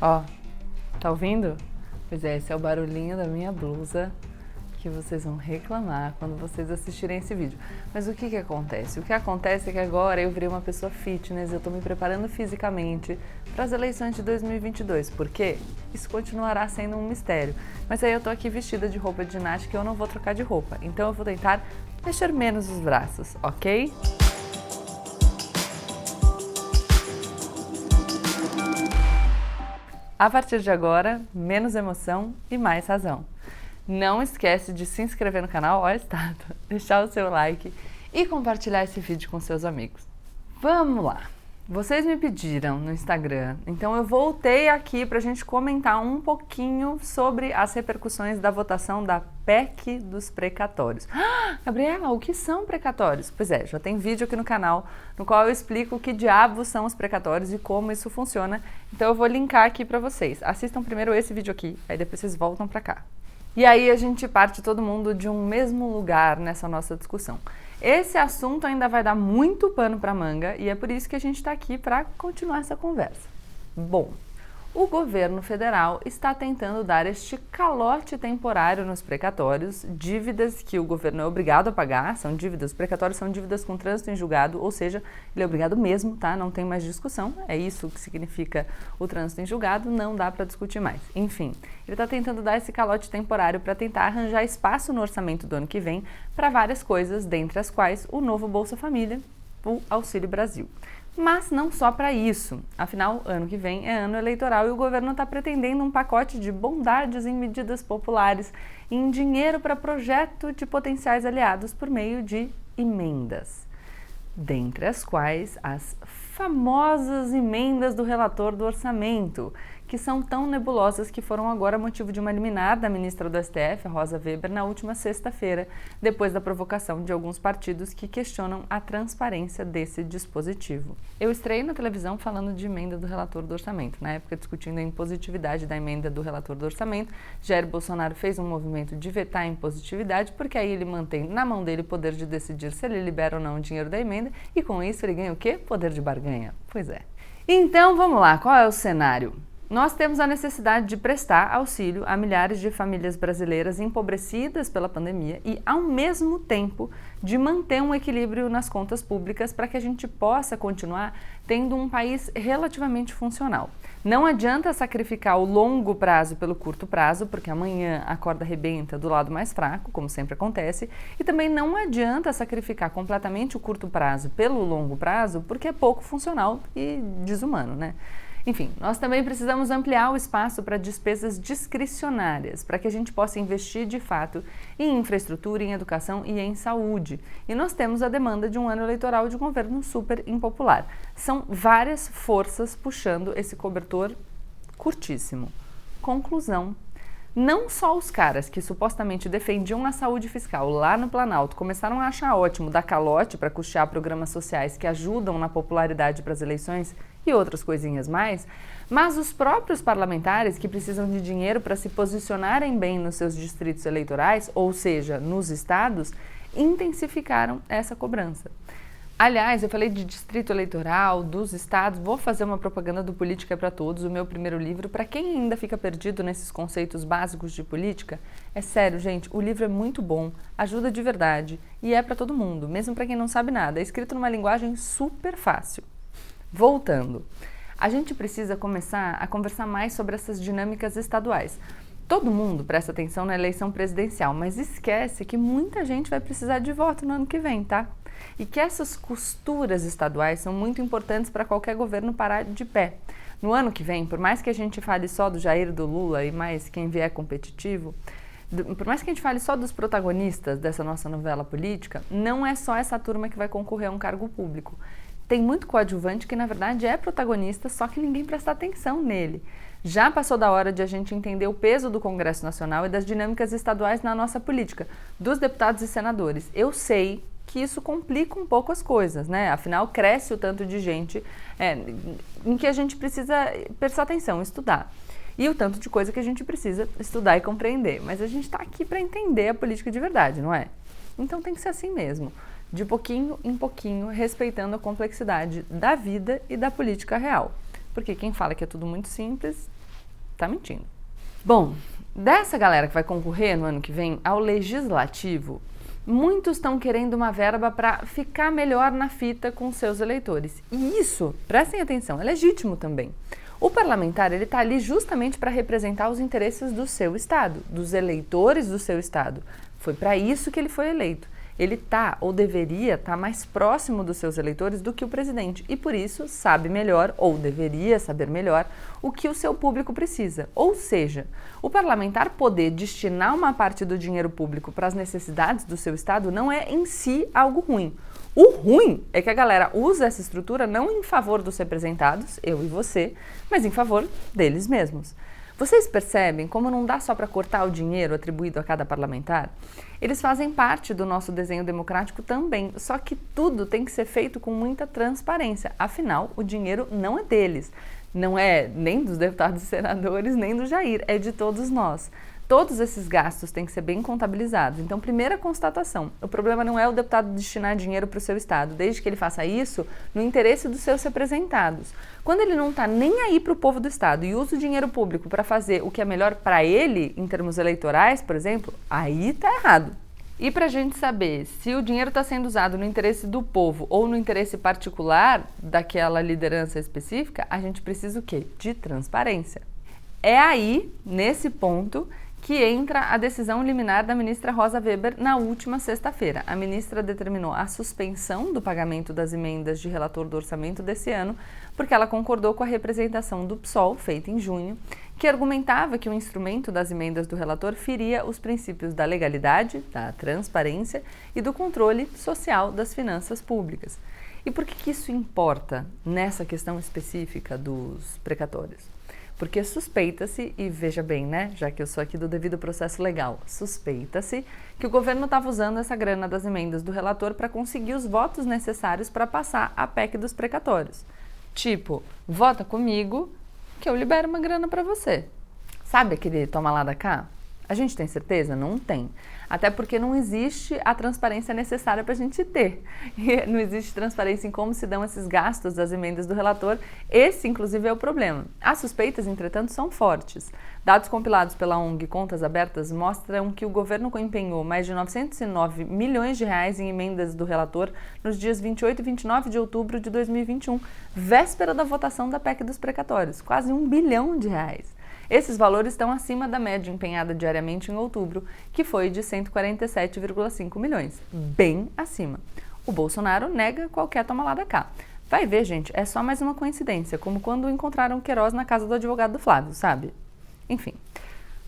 Ó, tá ouvindo? Pois é, esse é o barulhinho da minha blusa que vocês vão reclamar quando vocês assistirem esse vídeo. Mas o que que acontece? O que acontece é que agora eu virei uma pessoa fitness, eu tô me preparando fisicamente para as eleições de 2022. Por quê? Isso continuará sendo um mistério. Mas aí eu tô aqui vestida de roupa de ginástica e eu não vou trocar de roupa. Então eu vou tentar mexer menos os braços, ok? A partir de agora, menos emoção e mais razão. Não esquece de se inscrever no canal, olha estátua, deixar o seu like e compartilhar esse vídeo com seus amigos. Vamos lá! Vocês me pediram no Instagram, então eu voltei aqui para a gente comentar um pouquinho sobre as repercussões da votação da PEC dos precatórios. Ah, Gabriela, o que são precatórios? Pois é, já tem vídeo aqui no canal no qual eu explico o que diabos são os precatórios e como isso funciona. Então eu vou linkar aqui para vocês. Assistam primeiro esse vídeo aqui, aí depois vocês voltam para cá. E aí a gente parte todo mundo de um mesmo lugar nessa nossa discussão. Esse assunto ainda vai dar muito pano para manga e é por isso que a gente está aqui para continuar essa conversa. Bom, o governo federal está tentando dar este calote temporário nos precatórios, dívidas que o governo é obrigado a pagar, são dívidas, os precatórios são dívidas com trânsito em julgado, ou seja, ele é obrigado mesmo, tá? Não tem mais discussão, é isso que significa o trânsito em julgado, não dá para discutir mais. Enfim, ele está tentando dar esse calote temporário para tentar arranjar espaço no orçamento do ano que vem para várias coisas, dentre as quais o novo Bolsa Família, o Auxílio Brasil. Mas não só para isso. Afinal, ano que vem é ano eleitoral e o governo está pretendendo um pacote de bondades em medidas populares em dinheiro para projeto de potenciais aliados por meio de emendas. Dentre as quais as famosas emendas do relator do orçamento, que são tão nebulosas que foram agora motivo de uma liminar da ministra do STF, Rosa Weber, na última sexta-feira, depois da provocação de alguns partidos que questionam a transparência desse dispositivo. Eu estrei na televisão falando de emenda do relator do orçamento, na época discutindo a impositividade da emenda do relator do orçamento. Jair Bolsonaro fez um movimento de vetar a impositividade, porque aí ele mantém na mão dele o poder de decidir se ele libera ou não o dinheiro da emenda, e com isso ele ganha o quê? Poder de barganha. Pois é. Então vamos lá, qual é o cenário? Nós temos a necessidade de prestar auxílio a milhares de famílias brasileiras empobrecidas pela pandemia e, ao mesmo tempo, de manter um equilíbrio nas contas públicas para que a gente possa continuar tendo um país relativamente funcional. Não adianta sacrificar o longo prazo pelo curto prazo, porque amanhã a corda rebenta do lado mais fraco, como sempre acontece, e também não adianta sacrificar completamente o curto prazo pelo longo prazo, porque é pouco funcional e desumano, né? Enfim, nós também precisamos ampliar o espaço para despesas discricionárias, para que a gente possa investir de fato em infraestrutura, em educação e em saúde. E nós temos a demanda de um ano eleitoral de governo super impopular. São várias forças puxando esse cobertor curtíssimo. Conclusão não só os caras que supostamente defendiam a saúde fiscal lá no Planalto começaram a achar ótimo dar calote para custear programas sociais que ajudam na popularidade para as eleições e outras coisinhas mais, mas os próprios parlamentares que precisam de dinheiro para se posicionarem bem nos seus distritos eleitorais, ou seja, nos estados, intensificaram essa cobrança. Aliás, eu falei de distrito eleitoral, dos estados, vou fazer uma propaganda do Política para Todos, o meu primeiro livro. Para quem ainda fica perdido nesses conceitos básicos de política, é sério, gente, o livro é muito bom, ajuda de verdade e é para todo mundo, mesmo para quem não sabe nada. É escrito numa linguagem super fácil. Voltando, a gente precisa começar a conversar mais sobre essas dinâmicas estaduais. Todo mundo presta atenção na eleição presidencial, mas esquece que muita gente vai precisar de voto no ano que vem, tá? e que essas costuras estaduais são muito importantes para qualquer governo parar de pé. No ano que vem, por mais que a gente fale só do Jair do Lula e mais quem vier competitivo, por mais que a gente fale só dos protagonistas dessa nossa novela política, não é só essa turma que vai concorrer a um cargo público. Tem muito coadjuvante que, na verdade, é protagonista, só que ninguém presta atenção nele. Já passou da hora de a gente entender o peso do Congresso Nacional e das dinâmicas estaduais na nossa política, dos deputados e senadores. Eu sei que isso complica um pouco as coisas, né? Afinal, cresce o tanto de gente é, em que a gente precisa prestar atenção, estudar. E o tanto de coisa que a gente precisa estudar e compreender. Mas a gente está aqui para entender a política de verdade, não é? Então tem que ser assim mesmo, de pouquinho em pouquinho, respeitando a complexidade da vida e da política real. Porque quem fala que é tudo muito simples tá mentindo. Bom, dessa galera que vai concorrer no ano que vem ao legislativo, muitos estão querendo uma verba para ficar melhor na fita com seus eleitores. E isso, prestem atenção, é legítimo também. O parlamentar ele está ali justamente para representar os interesses do seu estado, dos eleitores do seu estado. Foi para isso que ele foi eleito ele está ou deveria estar tá mais próximo dos seus eleitores do que o presidente e por isso sabe melhor ou deveria saber melhor o que o seu público precisa. Ou seja, o parlamentar poder destinar uma parte do dinheiro público para as necessidades do seu estado não é em si algo ruim. O ruim é que a galera usa essa estrutura não em favor dos representados, eu e você, mas em favor deles mesmos. Vocês percebem como não dá só para cortar o dinheiro atribuído a cada parlamentar? Eles fazem parte do nosso desenho democrático também, só que tudo tem que ser feito com muita transparência. Afinal, o dinheiro não é deles, não é nem dos deputados e senadores, nem do Jair, é de todos nós. Todos esses gastos têm que ser bem contabilizados. Então, primeira constatação: o problema não é o deputado destinar dinheiro para o seu Estado, desde que ele faça isso no interesse dos seus representados. Quando ele não está nem aí para o povo do Estado e usa o dinheiro público para fazer o que é melhor para ele, em termos eleitorais, por exemplo, aí está errado. E para a gente saber se o dinheiro está sendo usado no interesse do povo ou no interesse particular daquela liderança específica, a gente precisa o quê? De transparência. É aí, nesse ponto, que entra a decisão liminar da ministra Rosa Weber na última sexta-feira. A ministra determinou a suspensão do pagamento das emendas de relator do orçamento desse ano, porque ela concordou com a representação do PSOL, feita em junho, que argumentava que o instrumento das emendas do relator feria os princípios da legalidade, da transparência e do controle social das finanças públicas. E por que, que isso importa nessa questão específica dos precatórios? Porque suspeita-se, e veja bem, né, já que eu sou aqui do devido processo legal, suspeita-se que o governo estava usando essa grana das emendas do relator para conseguir os votos necessários para passar a PEC dos precatórios. Tipo, vota comigo que eu libero uma grana para você. Sabe aquele toma lá da cá? A gente tem certeza? Não tem. Até porque não existe a transparência necessária para a gente ter. E não existe transparência em como se dão esses gastos das emendas do relator. Esse, inclusive, é o problema. As suspeitas, entretanto, são fortes. Dados compilados pela ONG Contas Abertas mostram que o governo empenhou mais de 909 milhões de reais em emendas do relator nos dias 28 e 29 de outubro de 2021, véspera da votação da PEC dos precatórios. Quase um bilhão de reais. Esses valores estão acima da média empenhada diariamente em outubro, que foi de 147,5 milhões, bem acima. O Bolsonaro nega qualquer toma lá da cá. Vai ver, gente, é só mais uma coincidência, como quando encontraram Queiroz na casa do advogado do Flávio, sabe? Enfim.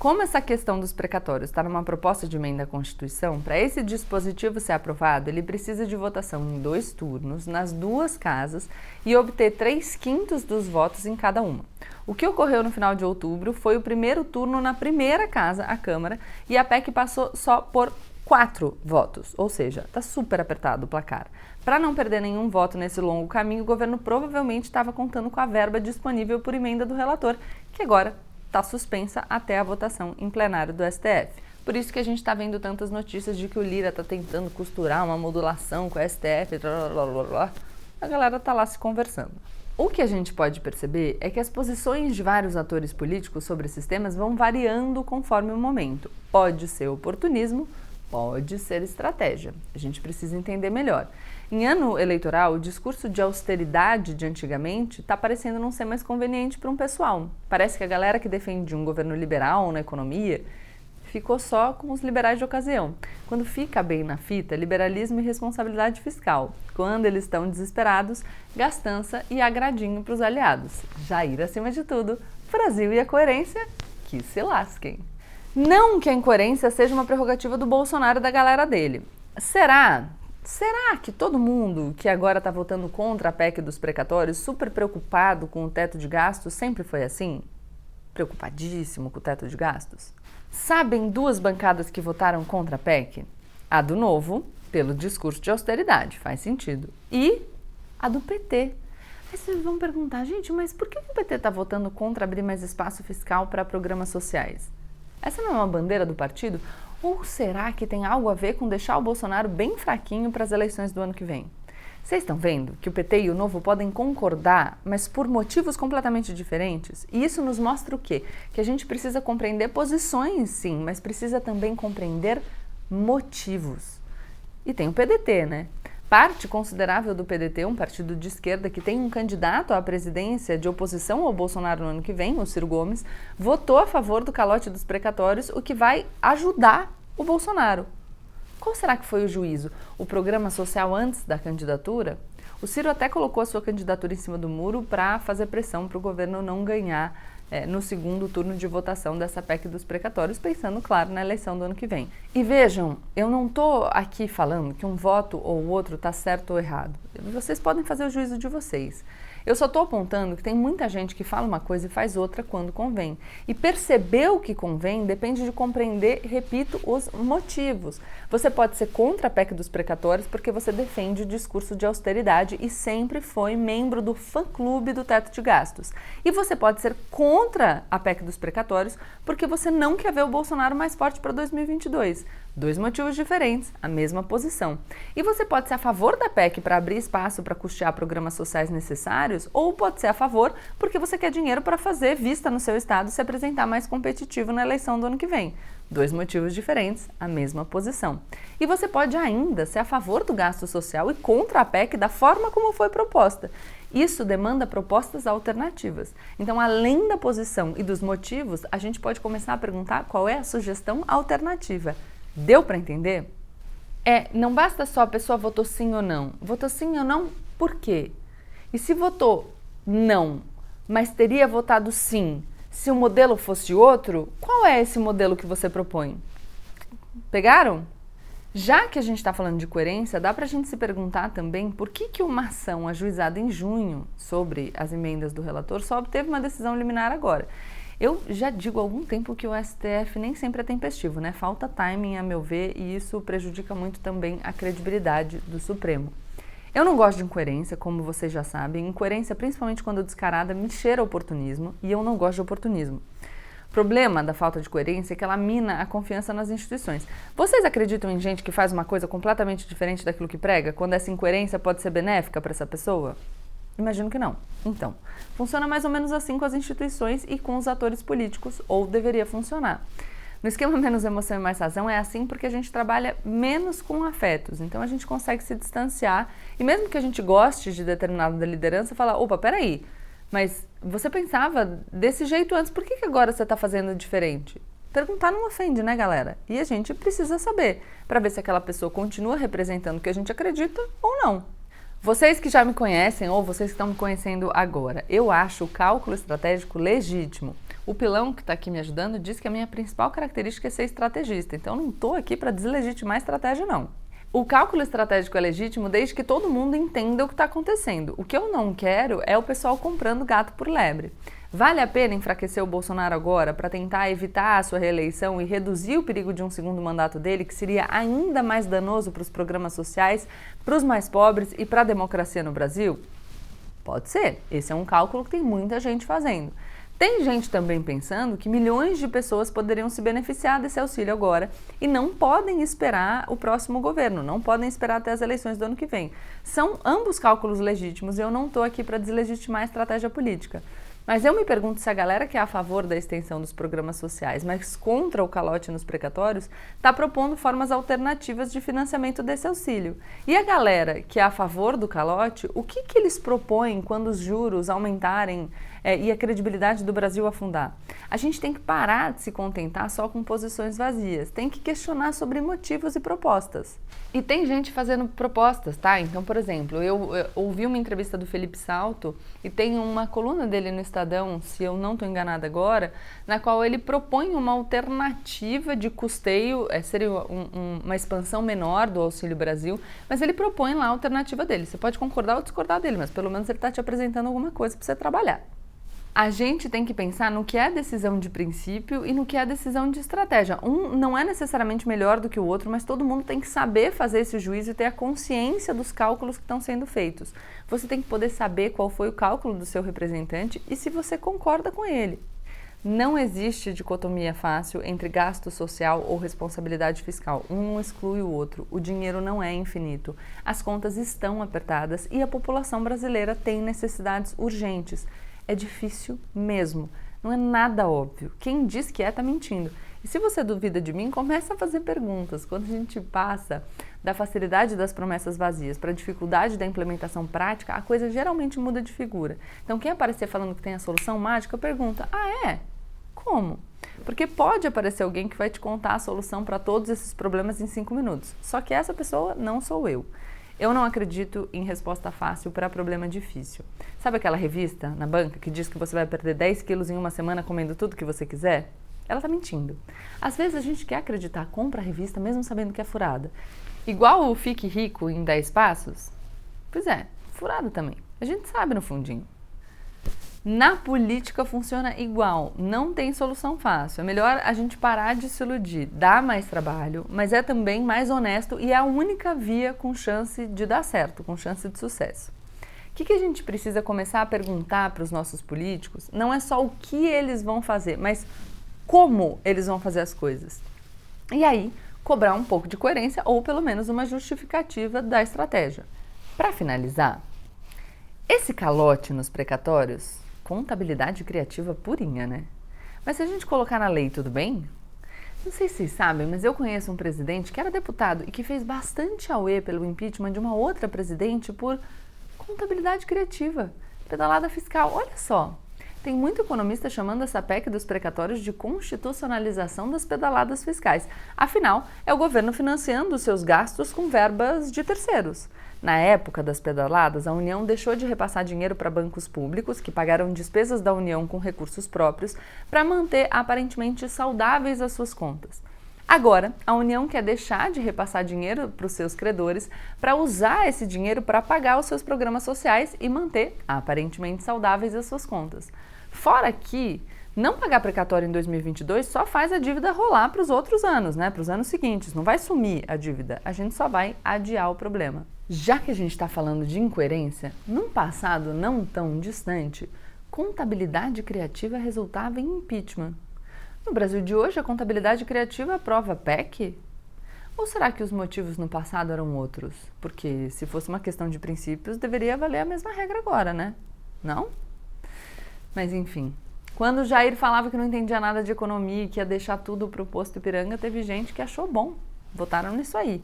Como essa questão dos precatórios está numa proposta de emenda à Constituição, para esse dispositivo ser aprovado, ele precisa de votação em dois turnos, nas duas casas, e obter três quintos dos votos em cada uma. O que ocorreu no final de outubro foi o primeiro turno na primeira casa, a Câmara, e a PEC passou só por quatro votos, ou seja, está super apertado o placar. Para não perder nenhum voto nesse longo caminho, o governo provavelmente estava contando com a verba disponível por emenda do relator, que agora está suspensa até a votação em plenário do STF. Por isso que a gente está vendo tantas notícias de que o Lira está tentando costurar uma modulação com o STF, blá, blá, blá, blá. a galera está lá se conversando. O que a gente pode perceber é que as posições de vários atores políticos sobre esses temas vão variando conforme o momento. Pode ser oportunismo, pode ser estratégia. A gente precisa entender melhor. Em ano eleitoral, o discurso de austeridade de antigamente está parecendo não ser mais conveniente para um pessoal. Parece que a galera que defende um governo liberal na economia ficou só com os liberais de ocasião. Quando fica bem na fita, liberalismo e responsabilidade fiscal. Quando eles estão desesperados, gastança e agradinho para os aliados. Jair acima de tudo, Brasil e a coerência, que se lasquem. Não que a incoerência seja uma prerrogativa do Bolsonaro e da galera dele. Será Será que todo mundo que agora está votando contra a PEC dos precatórios, super preocupado com o teto de gastos, sempre foi assim? Preocupadíssimo com o teto de gastos? Sabem duas bancadas que votaram contra a PEC? A do Novo, pelo discurso de austeridade, faz sentido, e a do PT. Aí vocês vão perguntar, gente, mas por que o PT está votando contra abrir mais espaço fiscal para programas sociais? Essa não é uma bandeira do partido? Ou será que tem algo a ver com deixar o Bolsonaro bem fraquinho para as eleições do ano que vem? Vocês estão vendo que o PT e o Novo podem concordar, mas por motivos completamente diferentes? E isso nos mostra o quê? Que a gente precisa compreender posições, sim, mas precisa também compreender motivos. E tem o PDT, né? Parte considerável do PDT, um partido de esquerda que tem um candidato à presidência de oposição ao Bolsonaro no ano que vem, o Ciro Gomes, votou a favor do calote dos precatórios, o que vai ajudar o Bolsonaro. Qual será que foi o juízo? O programa social antes da candidatura? O Ciro até colocou a sua candidatura em cima do muro para fazer pressão para o governo não ganhar é, no segundo turno de votação dessa PEC dos precatórios, pensando, claro, na eleição do ano que vem. E vejam, eu não estou aqui falando que um voto ou outro está certo ou errado. Vocês podem fazer o juízo de vocês. Eu só estou apontando que tem muita gente que fala uma coisa e faz outra quando convém. E perceber o que convém depende de compreender, repito, os motivos. Você pode ser contra a PEC dos precatórios porque você defende o discurso de austeridade e sempre foi membro do fã-clube do teto de gastos. E você pode ser contra a PEC dos precatórios porque você não quer ver o Bolsonaro mais forte para 2022. Dois motivos diferentes, a mesma posição. E você pode ser a favor da PEC para abrir espaço para custear programas sociais necessários, ou pode ser a favor porque você quer dinheiro para fazer vista no seu estado se apresentar mais competitivo na eleição do ano que vem. Dois motivos diferentes, a mesma posição. E você pode ainda ser a favor do gasto social e contra a PEC da forma como foi proposta. Isso demanda propostas alternativas. Então, além da posição e dos motivos, a gente pode começar a perguntar qual é a sugestão alternativa. Deu para entender? É, não basta só a pessoa votou sim ou não. Votou sim ou não, por quê? E se votou não, mas teria votado sim, se o modelo fosse outro, qual é esse modelo que você propõe? Pegaram? Já que a gente está falando de coerência, dá para a gente se perguntar também por que, que uma ação ajuizada em junho sobre as emendas do relator só obteve uma decisão liminar agora. Eu já digo há algum tempo que o STF nem sempre é tempestivo, né? Falta timing, a meu ver, e isso prejudica muito também a credibilidade do Supremo. Eu não gosto de incoerência, como vocês já sabem. Incoerência, principalmente quando descarada, me cheira oportunismo e eu não gosto de oportunismo. O problema da falta de coerência é que ela mina a confiança nas instituições. Vocês acreditam em gente que faz uma coisa completamente diferente daquilo que prega, quando essa incoerência pode ser benéfica para essa pessoa? Imagino que não. Então, funciona mais ou menos assim com as instituições e com os atores políticos, ou deveria funcionar. No esquema Menos Emoção e Mais Razão é assim porque a gente trabalha menos com afetos, então a gente consegue se distanciar e mesmo que a gente goste de determinada liderança, falar, opa, peraí, mas você pensava desse jeito antes, por que, que agora você está fazendo diferente? Perguntar não ofende, né, galera? E a gente precisa saber para ver se aquela pessoa continua representando o que a gente acredita ou não. Vocês que já me conhecem ou vocês que estão me conhecendo agora, eu acho o cálculo estratégico legítimo. O pilão que está aqui me ajudando diz que a minha principal característica é ser estrategista, então não estou aqui para deslegitimar a estratégia, não. O cálculo estratégico é legítimo desde que todo mundo entenda o que está acontecendo. O que eu não quero é o pessoal comprando gato por lebre. Vale a pena enfraquecer o Bolsonaro agora para tentar evitar a sua reeleição e reduzir o perigo de um segundo mandato dele, que seria ainda mais danoso para os programas sociais, para os mais pobres e para a democracia no Brasil? Pode ser. Esse é um cálculo que tem muita gente fazendo. Tem gente também pensando que milhões de pessoas poderiam se beneficiar desse auxílio agora e não podem esperar o próximo governo, não podem esperar até as eleições do ano que vem. São ambos cálculos legítimos e eu não estou aqui para deslegitimar a estratégia política. Mas eu me pergunto se a galera que é a favor da extensão dos programas sociais, mas contra o calote nos precatórios, está propondo formas alternativas de financiamento desse auxílio. E a galera que é a favor do calote, o que, que eles propõem quando os juros aumentarem é, e a credibilidade do Brasil afundar? A gente tem que parar de se contentar só com posições vazias, tem que questionar sobre motivos e propostas. E tem gente fazendo propostas, tá? Então, por exemplo, eu, eu ouvi uma entrevista do Felipe Salto e tem uma coluna dele no Estadão, se eu não estou enganada agora, na qual ele propõe uma alternativa de custeio, é, seria um, um, uma expansão menor do Auxílio Brasil, mas ele propõe lá a alternativa dele. Você pode concordar ou discordar dele, mas pelo menos ele está te apresentando alguma coisa para você trabalhar a gente tem que pensar no que é decisão de princípio e no que é decisão de estratégia. Um não é necessariamente melhor do que o outro, mas todo mundo tem que saber fazer esse juízo e ter a consciência dos cálculos que estão sendo feitos. Você tem que poder saber qual foi o cálculo do seu representante e se você concorda com ele. Não existe dicotomia fácil entre gasto social ou responsabilidade fiscal. Um exclui o outro. O dinheiro não é infinito. As contas estão apertadas e a população brasileira tem necessidades urgentes. É difícil mesmo. Não é nada óbvio. Quem diz que é, está mentindo. E se você duvida de mim, comece a fazer perguntas. Quando a gente passa da facilidade das promessas vazias para a dificuldade da implementação prática, a coisa geralmente muda de figura. Então, quem aparecer falando que tem a solução mágica, pergunta: ah, é? Como? Porque pode aparecer alguém que vai te contar a solução para todos esses problemas em cinco minutos. Só que essa pessoa não sou eu. Eu não acredito em resposta fácil para problema difícil. Sabe aquela revista na banca que diz que você vai perder 10 quilos em uma semana comendo tudo que você quiser? Ela está mentindo. Às vezes a gente quer acreditar, compra a revista mesmo sabendo que é furada. Igual o Fique Rico em 10 Passos? Pois é, furado também. A gente sabe no fundinho. Na política funciona igual, não tem solução fácil. É melhor a gente parar de se iludir, dá mais trabalho, mas é também mais honesto e é a única via com chance de dar certo, com chance de sucesso. O que, que a gente precisa começar a perguntar para os nossos políticos não é só o que eles vão fazer, mas como eles vão fazer as coisas. E aí, cobrar um pouco de coerência ou pelo menos uma justificativa da estratégia. Para finalizar, esse calote nos precatórios contabilidade criativa purinha, né? Mas se a gente colocar na lei, tudo bem? Não sei se vocês sabem, mas eu conheço um presidente que era deputado e que fez bastante auê pelo impeachment de uma outra presidente por contabilidade criativa, pedalada fiscal. Olha só, tem muito economista chamando essa PEC dos precatórios de constitucionalização das pedaladas fiscais. Afinal, é o governo financiando seus gastos com verbas de terceiros. Na época das pedaladas, a União deixou de repassar dinheiro para bancos públicos, que pagaram despesas da União com recursos próprios, para manter aparentemente saudáveis as suas contas. Agora, a União quer deixar de repassar dinheiro para os seus credores para usar esse dinheiro para pagar os seus programas sociais e manter aparentemente saudáveis as suas contas. Fora que não pagar precatório em 2022 só faz a dívida rolar para os outros anos, né? Para os anos seguintes. Não vai sumir a dívida, a gente só vai adiar o problema. Já que a gente está falando de incoerência, num passado não tão distante, contabilidade criativa resultava em impeachment. No Brasil de hoje, a contabilidade criativa aprova PEC? Ou será que os motivos no passado eram outros? Porque se fosse uma questão de princípios, deveria valer a mesma regra agora, né? Não? Mas enfim, quando o Jair falava que não entendia nada de economia e que ia deixar tudo para o posto Ipiranga, teve gente que achou bom. Votaram nisso aí.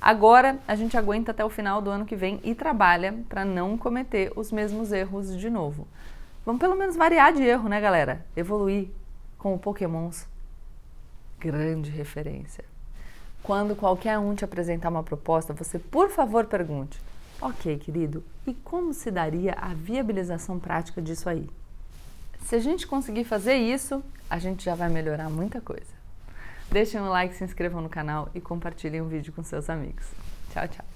Agora a gente aguenta até o final do ano que vem e trabalha para não cometer os mesmos erros de novo. Vamos pelo menos variar de erro, né, galera? Evoluir com o Pokémons. Grande referência. Quando qualquer um te apresentar uma proposta, você por favor pergunte: Ok, querido, e como se daria a viabilização prática disso aí? Se a gente conseguir fazer isso, a gente já vai melhorar muita coisa. Deixem um like, se inscrevam no canal e compartilhem o vídeo com seus amigos. Tchau, tchau!